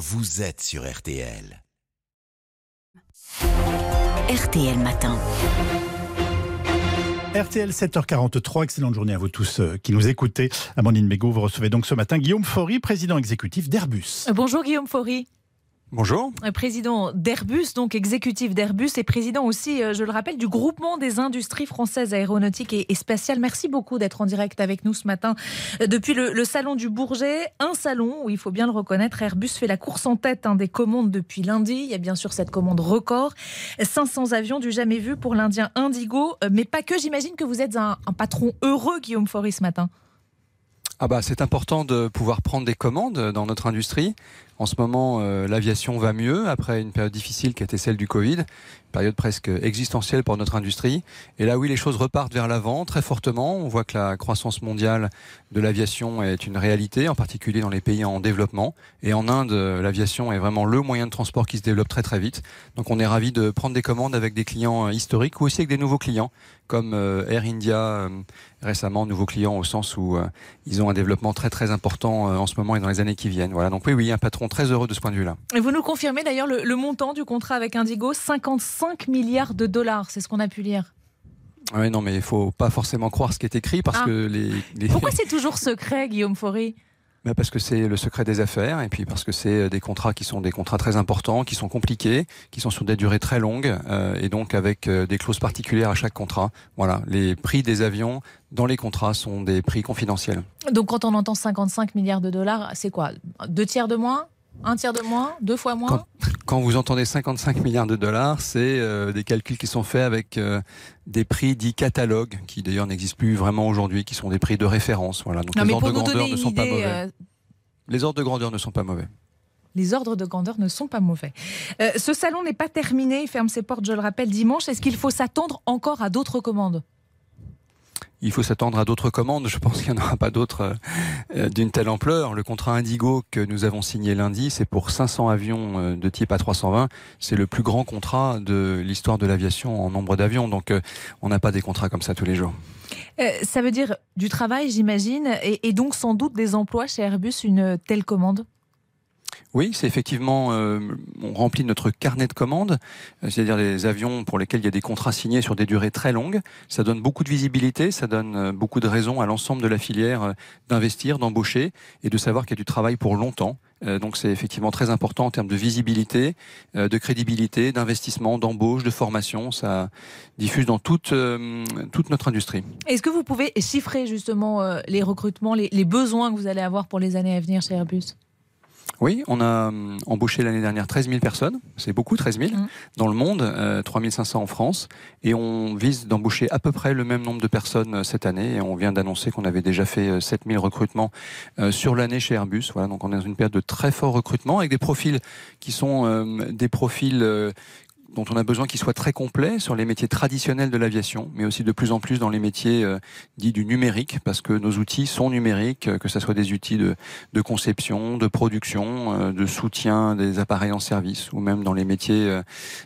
vous êtes sur RTL. RTL Matin. RTL 7h43, excellente journée à vous tous euh, qui nous écoutez. Amandine Bégaud, vous recevez donc ce matin Guillaume Faury, président exécutif d'Airbus. Bonjour Guillaume Faury. Bonjour. Euh, président d'Airbus, donc exécutif d'Airbus et président aussi, euh, je le rappelle, du groupement des industries françaises aéronautiques et, spatiales. Merci beaucoup d'être en direct avec nous ce matin euh, depuis le, salon du Bourget. Un salon où il faut bien le reconnaître, Airbus fait la course en tête hein, des commandes depuis lundi. Il y a bien sûr cette commande record. 500 avions du jamais vu pour l'Indien Indigo, mais pas que. J'imagine que vous êtes un, patron heureux, Guillaume Faury, ce matin. Ah bah, c'est important de pouvoir prendre des commandes dans notre industrie. En ce moment, euh, l'aviation va mieux après une période difficile qui a été celle du Covid, période presque existentielle pour notre industrie. Et là, oui, les choses repartent vers l'avant très fortement. On voit que la croissance mondiale de l'aviation est une réalité, en particulier dans les pays en développement. Et en Inde, l'aviation est vraiment le moyen de transport qui se développe très très vite. Donc on est ravi de prendre des commandes avec des clients historiques ou aussi avec des nouveaux clients, comme euh, Air India euh, récemment, nouveaux clients au sens où ils ont un développement très très important en ce moment et dans les années qui viennent. Voilà. Donc oui, oui, un patron très heureux de ce point de vue-là. Et vous nous confirmez d'ailleurs le, montant du contrat avec Indigo, 55 milliards de dollars, c'est ce qu'on a pu lire. Oui, non, mais il faut pas forcément croire ce qui est écrit parce ah. que les, Pourquoi c'est toujours secret, Guillaume Faury? Bah, parce que c'est le secret des affaires et puis parce que c'est des contrats qui sont des contrats très importants, qui sont compliqués, qui sont sur des durées très longues euh, et donc avec euh, des clauses particulières à chaque contrat. Voilà, les prix des avions dans les contrats sont des prix confidentiels. Donc quand on entend 55 milliards de dollars, c'est quoi? Deux tiers de moins? Un tiers de moins Deux fois moins quand, vous entendez 55 milliards de dollars, c'est euh, des calculs qui sont faits avec euh, des prix dits catalogues, qui d'ailleurs n'existent plus vraiment aujourd'hui, qui sont des prix de référence. Voilà. Donc les ordres de grandeur ne sont pas mauvais. Euh, les ordres de grandeur ne sont pas mauvais. Les ordres de grandeur ne sont pas mauvais. ce salon n'est pas terminé, il ferme ses portes, je le rappelle, dimanche. Est-ce qu'il faut s'attendre encore à d'autres commandes? Il faut s'attendre à d'autres commandes. Je pense qu'il n'y en aura pas d'autres euh, d'une telle ampleur. Le contrat Indigo que nous avons signé lundi, c'est pour 500 avions euh, de type A320. C'est le plus grand contrat de l'histoire de l'aviation en nombre d'avions. Donc, euh, on n'a pas des contrats comme ça tous les jours. ça veut dire du travail, j'imagine, et donc sans doute des emplois chez Airbus, une telle commande? Oui, c'est effectivement, euh, on remplit notre carnet de commandes, euh, c'est-à-dire les avions pour lesquels il y a des contrats signés sur des durées très longues. Ça donne beaucoup de visibilité, ça donne euh, beaucoup de raisons à l'ensemble de la filière d'investir, d'embaucher et de savoir qu'il y a du travail pour longtemps. Donc c'est effectivement très important en termes de visibilité, de crédibilité, d'investissement, d'embauche, de formation. Ça diffuse dans toute, toute notre industrie. Est-ce que vous pouvez chiffrer justement les recrutements, les, les besoins que vous allez avoir pour les années à venir chez Airbus? Oui, on a hum, embauché l'année dernière 13 000 personnes, c'est beaucoup 13 000 mmh. dans le monde, euh, 3 500 en France, et on vise d'embaucher à peu près le même nombre de personnes euh, cette année, et on vient d'annoncer qu'on avait déjà fait 7 euh, 000 recrutements euh, sur l'année chez Airbus. Voilà, donc on est dans une période de très fort recrutement avec des profils qui sont des profils dont on a besoin qu'il soit très complet sur les métiers traditionnels de l'aviation, mais aussi de plus en plus dans les métiers euh, dits du numérique, parce que nos outils sont numériques, euh, que ce soit des outils de, conception, de production, euh, de soutien des appareils en service, ou même dans les métiers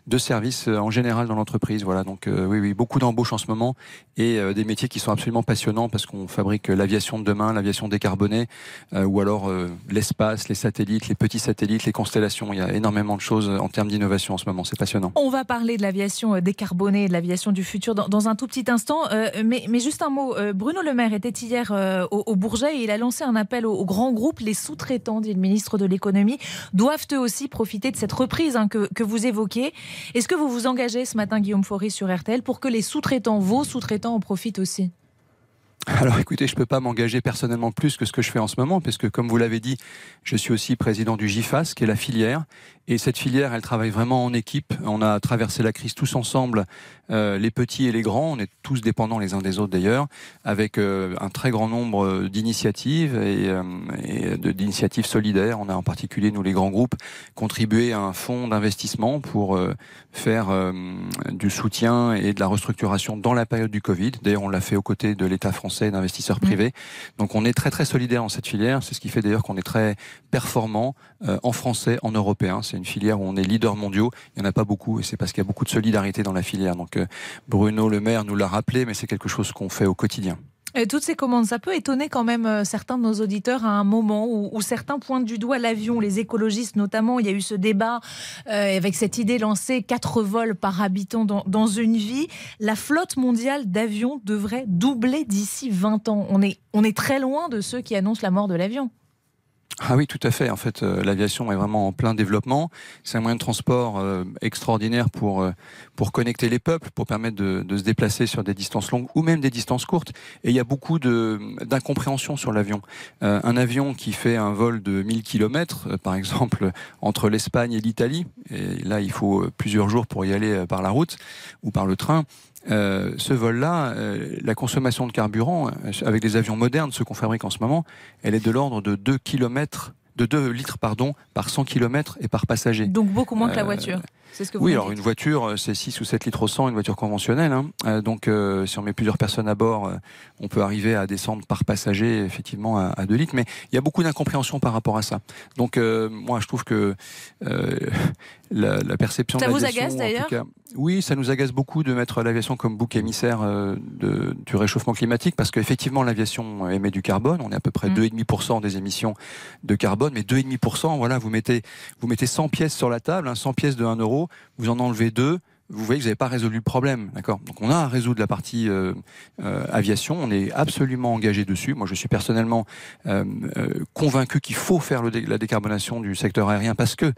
de service en général dans l'entreprise. Voilà, donc oui, oui, beaucoup d'embauches en ce moment et des métiers qui sont absolument passionnants parce qu'on fabrique l'aviation de demain, l'aviation décarbonée, ou alors l'espace, les satellites, les petits satellites, les constellations. Il y a énormément de choses en termes d'innovation en ce moment. C'est passionnant. On va parler de l'aviation euh, décarbonée, de l'aviation du futur dans, un tout petit instant. Euh, mais, juste un mot. Euh, Bruno Le Maire était hier au, Bourget et il a lancé un appel aux, grands groupes. Les sous-traitants, dit le ministre de l'économie, doivent eux aussi profiter de cette reprise hein, que, vous évoquez. Est-ce que vous vous engagez ce matin, Guillaume Faury, sur RTL, pour que les sous-traitants, vos sous-traitants, en profitent aussi? Alors écoutez, je ne peux pas m'engager personnellement plus que ce que je fais en ce moment, puisque comme vous l'avez dit, je suis aussi président du GIFAS, qui est la filière, et cette filière, elle travaille vraiment en équipe. On a traversé la crise tous ensemble, euh, les petits et les grands. On est tous dépendants les uns des autres d'ailleurs, avec euh, un très grand nombre d'initiatives et, euh, d'initiatives solidaires. On a en particulier, nous les grands groupes, contribué à un fonds d'investissement pour faire du soutien et de la restructuration dans la période du Covid. D'ailleurs, on l'a fait aux côtés de l'État français et d'investisseurs mmh. privés. Donc on est très très solidaire en cette filière. C'est ce qui fait d'ailleurs qu'on est très performant en français, en européen c'est une filière où on est leader mondiaux. Il n'y en a pas beaucoup et c'est parce qu'il y a beaucoup de solidarité dans la filière. Donc euh, Bruno Le Maire nous l'a rappelé, mais c'est quelque chose qu'on fait au quotidien. Toutes ces commandes, ça peut étonner quand même euh, certains de nos auditeurs à un moment où, certains pointent du doigt l'avion, les écologistes notamment. Il y a eu ce débat euh, avec cette idée lancée, quatre vols par habitant dans, dans une vie. La flotte mondiale d'avions devrait doubler d'ici 20 ans. On est, on est très loin de ceux qui annoncent la mort de l'avion. Ah oui, tout à fait. En fait, euh, l'aviation est vraiment en plein développement. C'est un moyen de transport euh, extraordinaire pour euh, pour connecter les peuples, pour permettre de, de, se déplacer sur des distances longues ou même des distances courtes. Et il y a beaucoup de d'incompréhension sur l'avion. un avion qui fait un vol de 1000 km, par exemple entre l'Espagne et l'Italie, et là il faut plusieurs jours pour y aller par la route ou par le train. Euh, ce vol-là, euh, la consommation de carburant, euh, avec des avions modernes, ceux qu'on fabrique en ce moment, elle est de l'ordre de 2 km de 2 litres pardon, par 100 km et par passager. Donc beaucoup moins que la voiture. C'est ce que vous oui, alors une voiture, c'est 6 ou 7 litres au 100, une voiture conventionnelle. Hein. donc si on met plusieurs personnes à bord, on peut arriver à descendre par passager effectivement à, à 2 litres. Mais il y a beaucoup d'incompréhension par rapport à ça. Donc moi, je trouve que la, la, perception ça de vous agace d'ailleurs? oui, ça nous agace beaucoup de mettre l'aviation comme bouc émissaire euh, de, du réchauffement climatique parce qu'effectivement l'aviation émet du carbone. On est à peu près 2,5% mmh. des émissions de carbone, mais 2,5%, voilà, vous mettez vous mettez 100 pièces sur la table, hein, 100 pièces de 1 euro, vous en enlevez 2, vous voyez que vous n'avez pas résolu le problème, d'accord? Donc on a à résoudre la partie euh, euh, aviation, on est absolument engagé dessus. Moi, je suis personnellement euh, convaincu qu'il faut faire la décarbonation du secteur aérien parce que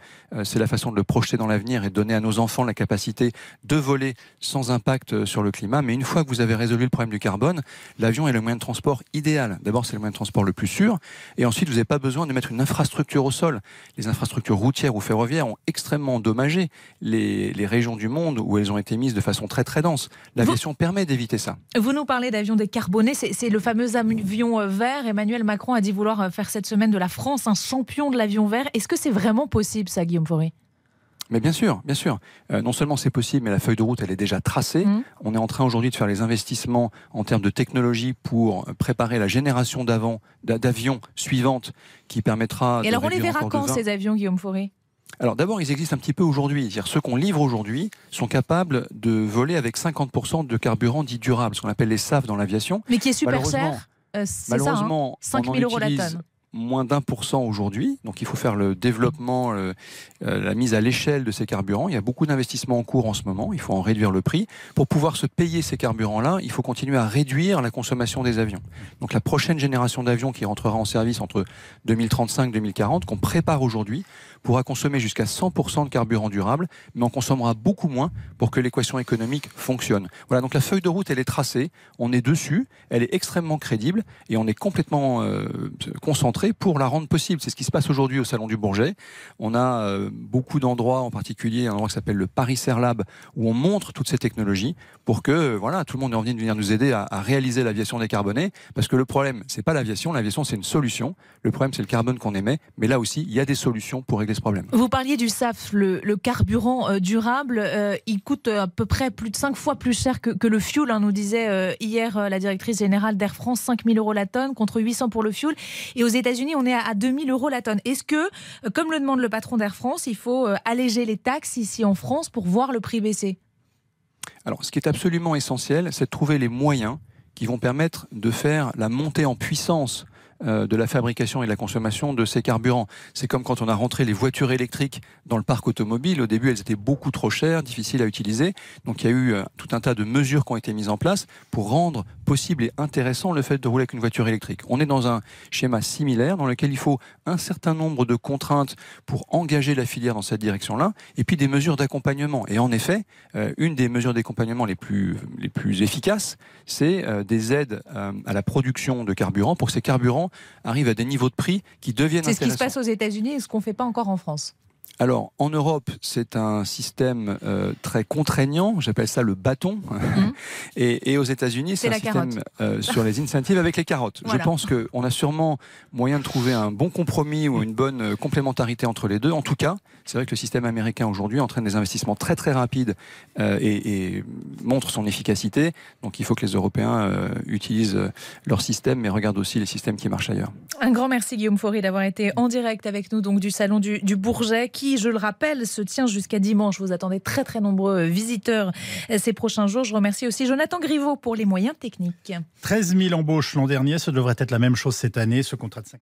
c'est la façon de le projeter dans l'avenir et de donner à nos enfants la capacité de voler sans impact sur le climat. Mais une fois que vous avez résolu le problème du carbone, l'avion est le moyen de transport idéal. D'abord, c'est le moyen de transport le plus sûr, et ensuite, vous n'avez pas besoin de mettre une infrastructure au sol. Les infrastructures routières ou ferroviaires ont extrêmement endommagé les régions du monde où elles ont été mises de façon très très dense. L'aviation permet d'éviter ça. Vous nous parlez d'avions décarbonés, c'est le fameux avion euh, vert. Emmanuel Macron a dit vouloir euh, faire cette semaine de la France un champion de l'avion vert. Est-ce que c'est vraiment possible ça, Guillaume Fauré? Mais bien sûr, bien sûr. Euh, non seulement c'est possible, mais la feuille de route, elle est déjà tracée. Mmh. On est en train aujourd'hui de faire les investissements en termes de technologie pour préparer la génération d'avions suivante qui permettra. Et alors, on les verra quand ces avions, Guillaume Fauré? Alors d'abord, ils existent un petit peu aujourd'hui. C'est-à-dire ceux qu'on livre aujourd'hui sont capables de voler avec 50% de carburant dit durable, ce qu'on appelle les SAF dans l'aviation. Mais qui est super cher. Euh, malheureusement, ça, hein 5 000 euros la tonne moins d'un pour cent aujourd'hui. Donc il faut faire le développement, euh, la mise à l'échelle de ces carburants. Il y a beaucoup d'investissements en cours en ce moment. Il faut en réduire le prix. Pour pouvoir se payer ces carburants-là, il faut continuer à réduire la consommation des avions. Donc la prochaine génération d'avions qui rentrera en service entre 2035 et 2040, qu'on prépare aujourd'hui, pourra consommer jusqu'à 100% de carburant durable, mais on consommera beaucoup moins pour que l'équation économique fonctionne. Voilà, donc la feuille de route, elle est tracée, on est dessus, elle est extrêmement crédible et on est complètement euh, concentré pour la rendre possible. C'est ce qui se passe aujourd'hui au Salon du Bourget. On a euh, beaucoup d'endroits, en particulier un endroit qui s'appelle le Paris Air Lab, où on montre toutes ces technologies pour que voilà, tout le monde ait envie de venir nous aider à, à réaliser l'aviation décarbonée. Parce que le problème, c'est pas l'aviation, l'aviation c'est une solution. Le problème, c'est le carbone qu'on émet, mais là aussi, il y a des solutions pour régler ce problème. Vous parliez du SAF, le, carburant euh, durable. Euh, il coûte à peu près plus de 5 fois plus cher que, que le fuel, hein, nous disait hier la directrice générale d'Air France, 5 000 euros la tonne contre 800 pour le fuel. Et aux États-Unis, on est à, 2000 euros la tonne. Est-ce que, euh, comme le demande le patron d'Air France, il faut euh, alléger les taxes ici en France pour voir le prix baisser? Alors, ce qui est absolument essentiel, c'est de trouver les moyens qui vont permettre de faire la montée en puissance euh, de la fabrication et de la consommation de ces carburants. C'est comme quand on a rentré les voitures électriques dans le parc automobile. Au début, elles étaient beaucoup trop chères, difficiles à utiliser. Donc il y a eu euh, tout un tas de mesures qui ont été mises en place pour rendre possible et intéressant le fait de rouler avec une voiture électrique. On est dans un schéma similaire dans lequel il faut un certain nombre de contraintes pour engager la filière dans cette direction-là, et puis des mesures d'accompagnement. Et en effet, euh, une des mesures d'accompagnement les plus, les plus efficaces, c'est des aides à la production de carburant pour ces carburants arrive à des niveaux de prix qui deviennent C'est ce qui se passe aux États-Unis et ce qu'on ne fait pas encore en France. Alors, en Europe, c'est un système euh, très contraignant, j'appelle ça le bâton. Mhm. et, aux États-Unis, c'est un système euh, sur les incentives avec les carottes. Je pense qu'on a sûrement moyen de trouver un bon compromis ou une bonne euh, complémentarité entre les deux. En tout cas, c'est vrai que le système américain aujourd'hui entraîne des investissements très très rapides et, montre son efficacité. Donc, il faut que les Européens utilisent leur système, mais regardent aussi les systèmes qui marchent ailleurs. Un grand merci Guillaume Faury d'avoir été en direct avec nous donc du salon du, du Bourget. Qui je le rappelle, se tient jusqu'à dimanche. Vous attendez très très nombreux visiteurs ces prochains jours. Je remercie aussi Jonathan Griveau pour les moyens techniques. 13 000 embauches l'an dernier, ce devrait être la même chose cette année. Ce contrat de 5